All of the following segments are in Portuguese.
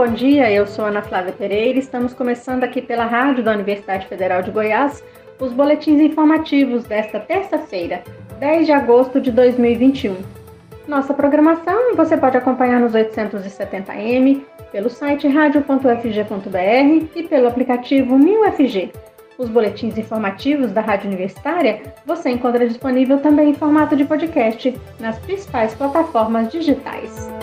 bom dia. Eu sou Ana Flávia Pereira. Estamos começando aqui pela rádio da Universidade Federal de Goiás os boletins informativos desta terça-feira, 10 de agosto de 2021. Nossa programação você pode acompanhar nos 870m, pelo site radio.fg.br e pelo aplicativo 1000FG. Os boletins informativos da Rádio Universitária você encontra disponível também em formato de podcast nas principais plataformas digitais.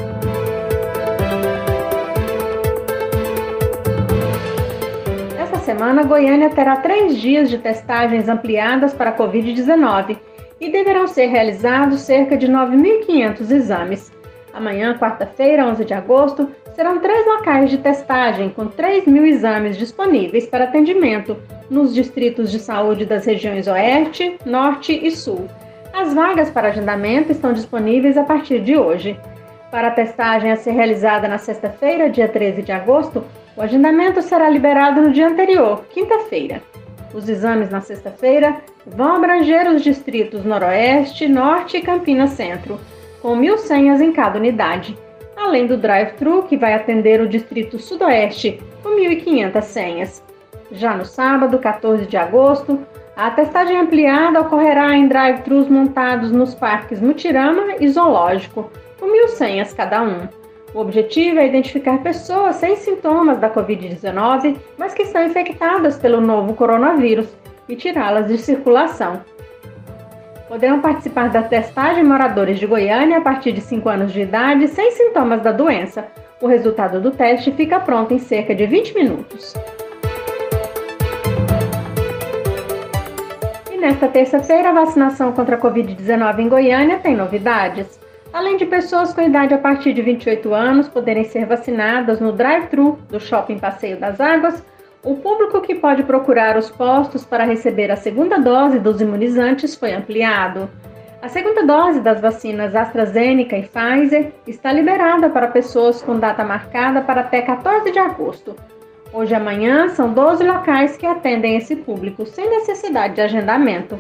Semana, Goiânia terá três dias de testagens ampliadas para a Covid-19 e deverão ser realizados cerca de 9.500 exames. Amanhã, quarta-feira, 11 de agosto, serão três locais de testagem com 3 mil exames disponíveis para atendimento nos distritos de saúde das regiões Oeste, Norte e Sul. As vagas para agendamento estão disponíveis a partir de hoje. Para a testagem a ser realizada na sexta-feira, dia 13 de agosto, o agendamento será liberado no dia anterior, quinta-feira. Os exames na sexta-feira vão abranger os distritos Noroeste, Norte e Campinas Centro, com mil senhas em cada unidade, além do drive-thru, que vai atender o distrito Sudoeste, com 1.500 senhas. Já no sábado, 14 de agosto, a testagem ampliada ocorrerá em drive-thrus montados nos parques Mutirama e Zoológico, com mil senhas cada um. O objetivo é identificar pessoas sem sintomas da Covid-19, mas que estão infectadas pelo novo coronavírus e tirá-las de circulação. Poderão participar da testagem moradores de Goiânia a partir de 5 anos de idade sem sintomas da doença. O resultado do teste fica pronto em cerca de 20 minutos. E nesta terça-feira, a vacinação contra a Covid-19 em Goiânia tem novidades além de pessoas com idade a partir de 28 anos poderem ser vacinadas no drive-thru do Shopping Passeio das Águas, o público que pode procurar os postos para receber a segunda dose dos imunizantes foi ampliado. A segunda dose das vacinas AstraZeneca e Pfizer está liberada para pessoas com data marcada para até 14 de agosto. Hoje e amanhã são 12 locais que atendem esse público sem necessidade de agendamento.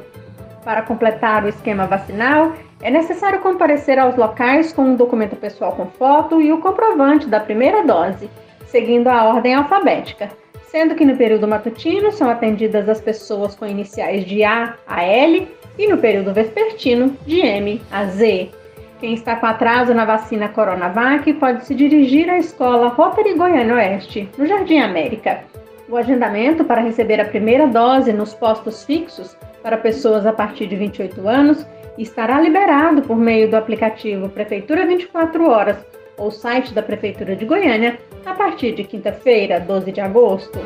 Para completar o esquema vacinal, é necessário comparecer aos locais com um documento pessoal com foto e o comprovante da primeira dose, seguindo a ordem alfabética, sendo que no período matutino são atendidas as pessoas com iniciais de A a L e no período vespertino de M a Z. Quem está com atraso na vacina Coronavac pode se dirigir à escola Rotary Goiânia Oeste, no Jardim América. O agendamento para receber a primeira dose nos postos fixos para pessoas a partir de 28 anos estará liberado por meio do aplicativo Prefeitura 24 Horas ou site da Prefeitura de Goiânia a partir de quinta-feira, 12 de agosto.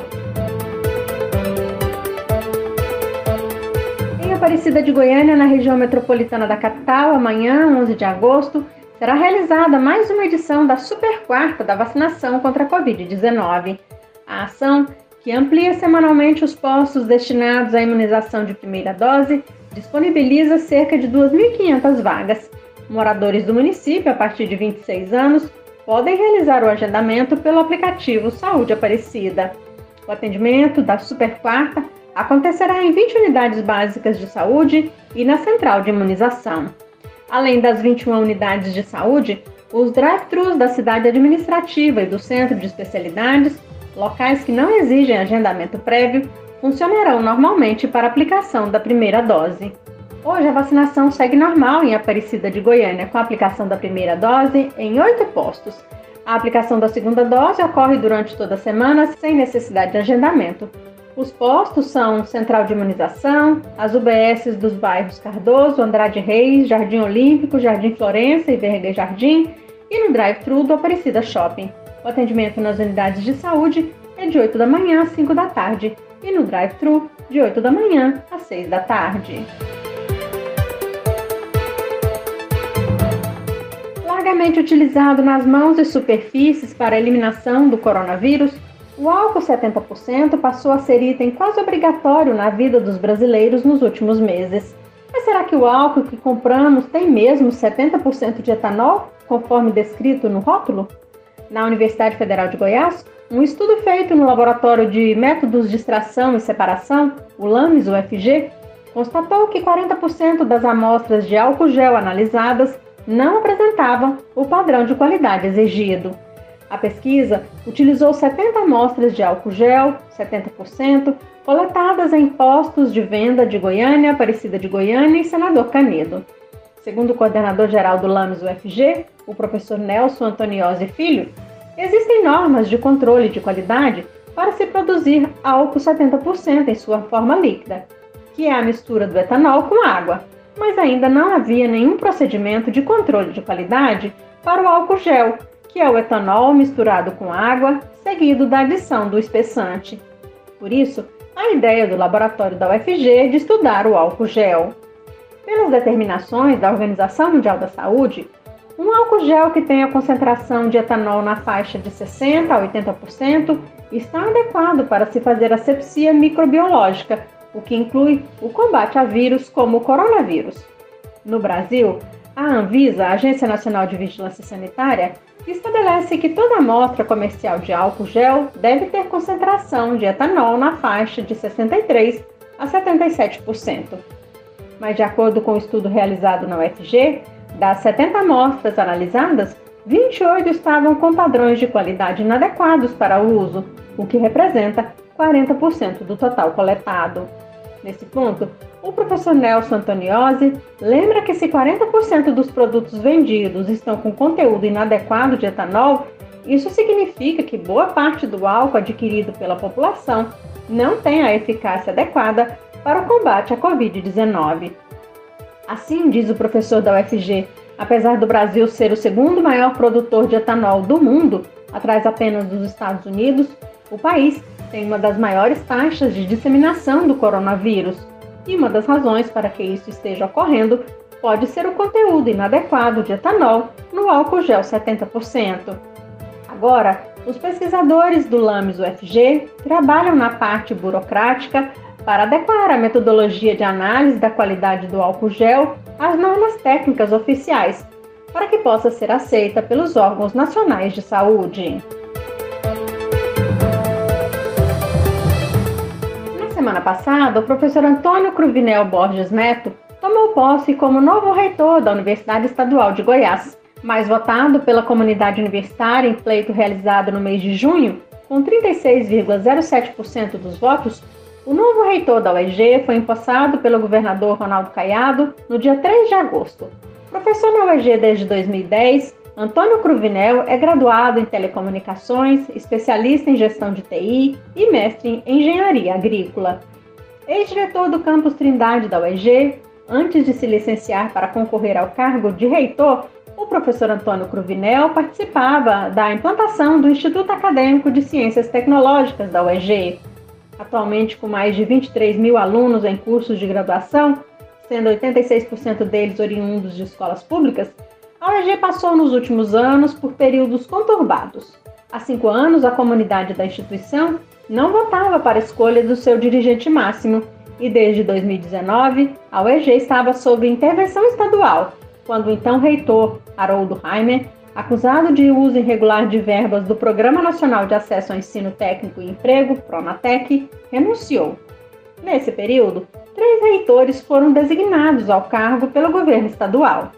Em Aparecida de Goiânia, na região metropolitana da capital, amanhã, 11 de agosto, será realizada mais uma edição da Super Quarta da vacinação contra a Covid-19. A ação, que amplia semanalmente os postos destinados à imunização de primeira dose, disponibiliza cerca de 2.500 vagas. Moradores do município a partir de 26 anos podem realizar o agendamento pelo aplicativo Saúde Aparecida. O atendimento da Super Quarta acontecerá em 20 unidades básicas de saúde e na central de imunização. Além das 21 unidades de saúde, os drive-thrus da cidade administrativa e do centro de especialidades, locais que não exigem agendamento prévio, funcionarão normalmente para aplicação da primeira dose. Hoje, a vacinação segue normal em Aparecida de Goiânia, com a aplicação da primeira dose em oito postos. A aplicação da segunda dose ocorre durante toda a semana, sem necessidade de agendamento. Os postos são Central de Imunização, as UBSs dos bairros Cardoso, Andrade Reis, Jardim Olímpico, Jardim Florença e Vergueiro Jardim e no drive-thru do Aparecida Shopping. O atendimento nas unidades de saúde é de 8 da manhã às 5 da tarde e no drive-thru de 8 da manhã às 6 da tarde. Largamente utilizado nas mãos e superfícies para eliminação do coronavírus, o álcool 70% passou a ser item quase obrigatório na vida dos brasileiros nos últimos meses. Mas será que o álcool que compramos tem mesmo 70% de etanol, conforme descrito no rótulo? Na Universidade Federal de Goiás, um estudo feito no Laboratório de Métodos de Extração e Separação, o LAMES UFG, constatou que 40% das amostras de álcool gel analisadas não apresentavam o padrão de qualidade exigido. A pesquisa utilizou 70 amostras de álcool gel, 70%, coletadas em postos de venda de Goiânia, Aparecida de Goiânia e Senador Canedo. Segundo o coordenador geral do LAMES UFG, o professor Nelson Antoniose Filho, existem normas de controle de qualidade para se produzir álcool 70% em sua forma líquida, que é a mistura do etanol com água, mas ainda não havia nenhum procedimento de controle de qualidade para o álcool gel, que é o etanol misturado com água, seguido da adição do espessante. Por isso, a ideia do laboratório da UFG de estudar o álcool gel. Pelas determinações da Organização Mundial da Saúde, um álcool gel que tenha concentração de etanol na faixa de 60 a 80% está adequado para se fazer asepsia microbiológica, o que inclui o combate a vírus como o coronavírus. No Brasil, a Anvisa, a Agência Nacional de Vigilância Sanitária, estabelece que toda amostra comercial de álcool gel deve ter concentração de etanol na faixa de 63 a 77%. Mas, de acordo com o um estudo realizado na UFG, das 70 amostras analisadas, 28 estavam com padrões de qualidade inadequados para o uso, o que representa 40% do total coletado. Nesse ponto, o professor Nelson Antoniozzi lembra que se 40% dos produtos vendidos estão com conteúdo inadequado de etanol, isso significa que boa parte do álcool adquirido pela população não tem a eficácia adequada para o combate à Covid-19. Assim, diz o professor da UFG, apesar do Brasil ser o segundo maior produtor de etanol do mundo, atrás apenas dos Estados Unidos, o país tem uma das maiores taxas de disseminação do coronavírus, e uma das razões para que isso esteja ocorrendo pode ser o conteúdo inadequado de etanol no álcool gel 70%. Agora, os pesquisadores do LAMES UFG trabalham na parte burocrática para adequar a metodologia de análise da qualidade do álcool gel às normas técnicas oficiais, para que possa ser aceita pelos órgãos nacionais de saúde. semana passada, o professor Antônio Cruvinel Borges Neto tomou posse como novo reitor da Universidade Estadual de Goiás, mais votado pela comunidade universitária em pleito realizado no mês de junho, com 36,07% dos votos, o novo reitor da UEG foi empossado pelo governador Ronaldo Caiado no dia 3 de agosto. Professor na UEG desde 2010, Antônio Cruvinel é graduado em telecomunicações, especialista em gestão de TI e mestre em engenharia agrícola. Ex-diretor do campus Trindade da UEG, antes de se licenciar para concorrer ao cargo de reitor, o professor Antônio Cruvinel participava da implantação do Instituto Acadêmico de Ciências Tecnológicas da UEG. Atualmente, com mais de 23 mil alunos em cursos de graduação, sendo 86% deles oriundos de escolas públicas, a UEG passou nos últimos anos por períodos conturbados. Há cinco anos, a comunidade da instituição não votava para a escolha do seu dirigente máximo e desde 2019 a UEG estava sob intervenção estadual, quando o então reitor Haroldo Heimer, acusado de uso irregular de verbas do Programa Nacional de Acesso ao Ensino Técnico e Emprego, PRONATEC, renunciou. Nesse período, três reitores foram designados ao cargo pelo governo estadual.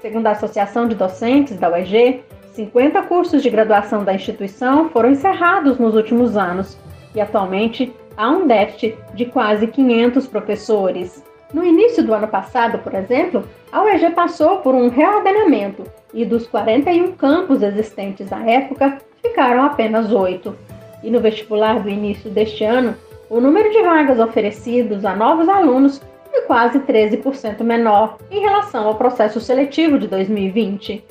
Segundo a Associação de Docentes da UEG, 50 cursos de graduação da instituição foram encerrados nos últimos anos e atualmente há um déficit de quase 500 professores. No início do ano passado, por exemplo, a UEG passou por um reordenamento e dos 41 campos existentes à época ficaram apenas 8. E no vestibular do início deste ano, o número de vagas oferecidos a novos alunos foi quase 13% menor em relação ao processo seletivo de 2020.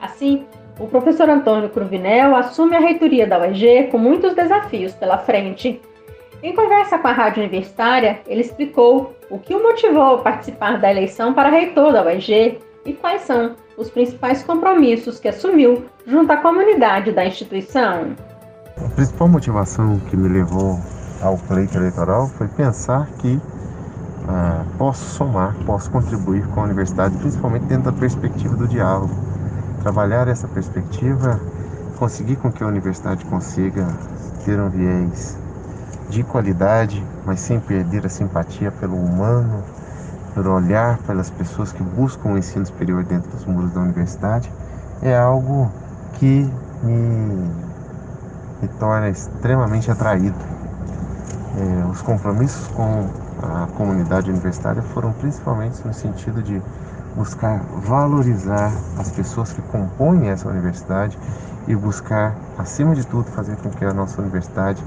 Assim, o professor Antônio Cruvinel assume a reitoria da UEG com muitos desafios pela frente. Em conversa com a Rádio Universitária, ele explicou o que o motivou a participar da eleição para reitor da UEG e quais são os principais compromissos que assumiu junto à comunidade da instituição. A principal motivação que me levou ao pleito eleitoral foi pensar que ah, posso somar, posso contribuir com a universidade, principalmente dentro da perspectiva do diálogo. Trabalhar essa perspectiva, conseguir com que a universidade consiga ter um viés de qualidade, mas sem perder a simpatia pelo humano, pelo olhar pelas pessoas que buscam o ensino superior dentro dos muros da universidade, é algo que me, me torna extremamente atraído. É, os compromissos com a comunidade universitária foram principalmente no sentido de buscar valorizar as pessoas que compõem essa universidade e buscar, acima de tudo, fazer com que a nossa universidade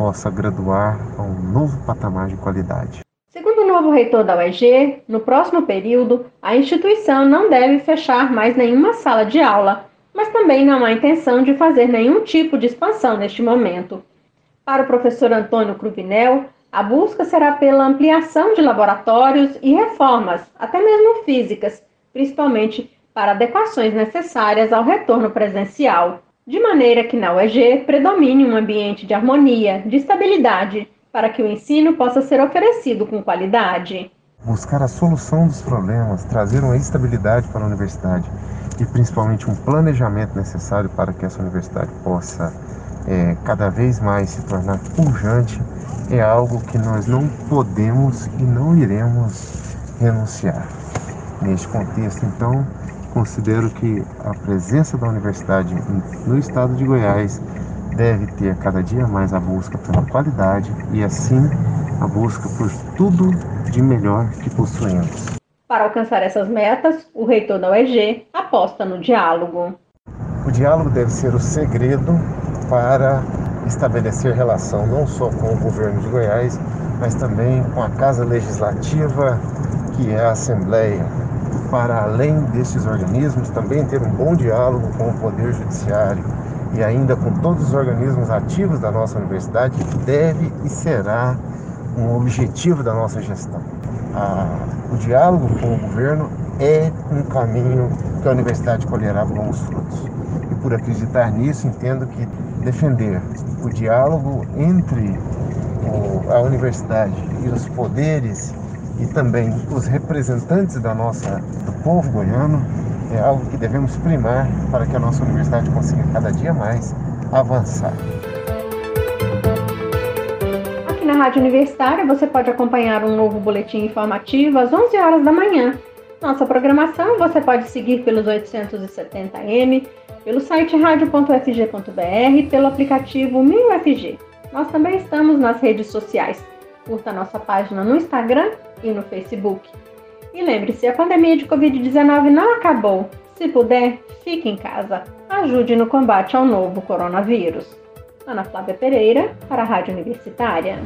possa graduar a um novo patamar de qualidade. Segundo o novo reitor da UEG, no próximo período, a instituição não deve fechar mais nenhuma sala de aula, mas também não há intenção de fazer nenhum tipo de expansão neste momento. Para o professor Antônio Cruvinel, a busca será pela ampliação de laboratórios e reformas, até mesmo físicas, principalmente para adequações necessárias ao retorno presencial, de maneira que na UEG predomine um ambiente de harmonia, de estabilidade, para que o ensino possa ser oferecido com qualidade. Buscar a solução dos problemas, trazer uma estabilidade para a universidade e principalmente um planejamento necessário para que essa universidade possa é, cada vez mais se tornar pujante é algo que nós não podemos e não iremos renunciar. Neste contexto, então, considero que a presença da universidade no estado de Goiás deve ter cada dia mais a busca pela qualidade e, assim, a busca por tudo de melhor que possuímos. Para alcançar essas metas, o reitor da UEG aposta no diálogo. O diálogo deve ser o segredo para estabelecer relação não só com o governo de Goiás, mas também com a Casa Legislativa, que é a Assembleia. Para além desses organismos, também ter um bom diálogo com o Poder Judiciário e ainda com todos os organismos ativos da nossa universidade, deve e será um objetivo da nossa gestão. o diálogo com o governo é um caminho que a universidade colherá bons frutos. E por acreditar nisso, entendo que defender o diálogo entre a universidade e os poderes e também os representantes da nossa, do povo goiano é algo que devemos primar para que a nossa universidade consiga cada dia mais avançar. Aqui na Rádio Universitária você pode acompanhar um novo boletim informativo às 11 horas da manhã. Nossa programação você pode seguir pelos 870M pelo site radio.fg.br e pelo aplicativo MinUFG. Nós também estamos nas redes sociais. Curta nossa página no Instagram e no Facebook. E lembre-se, a pandemia de Covid-19 não acabou. Se puder, fique em casa. Ajude no combate ao novo coronavírus. Ana Flávia Pereira, para a Rádio Universitária.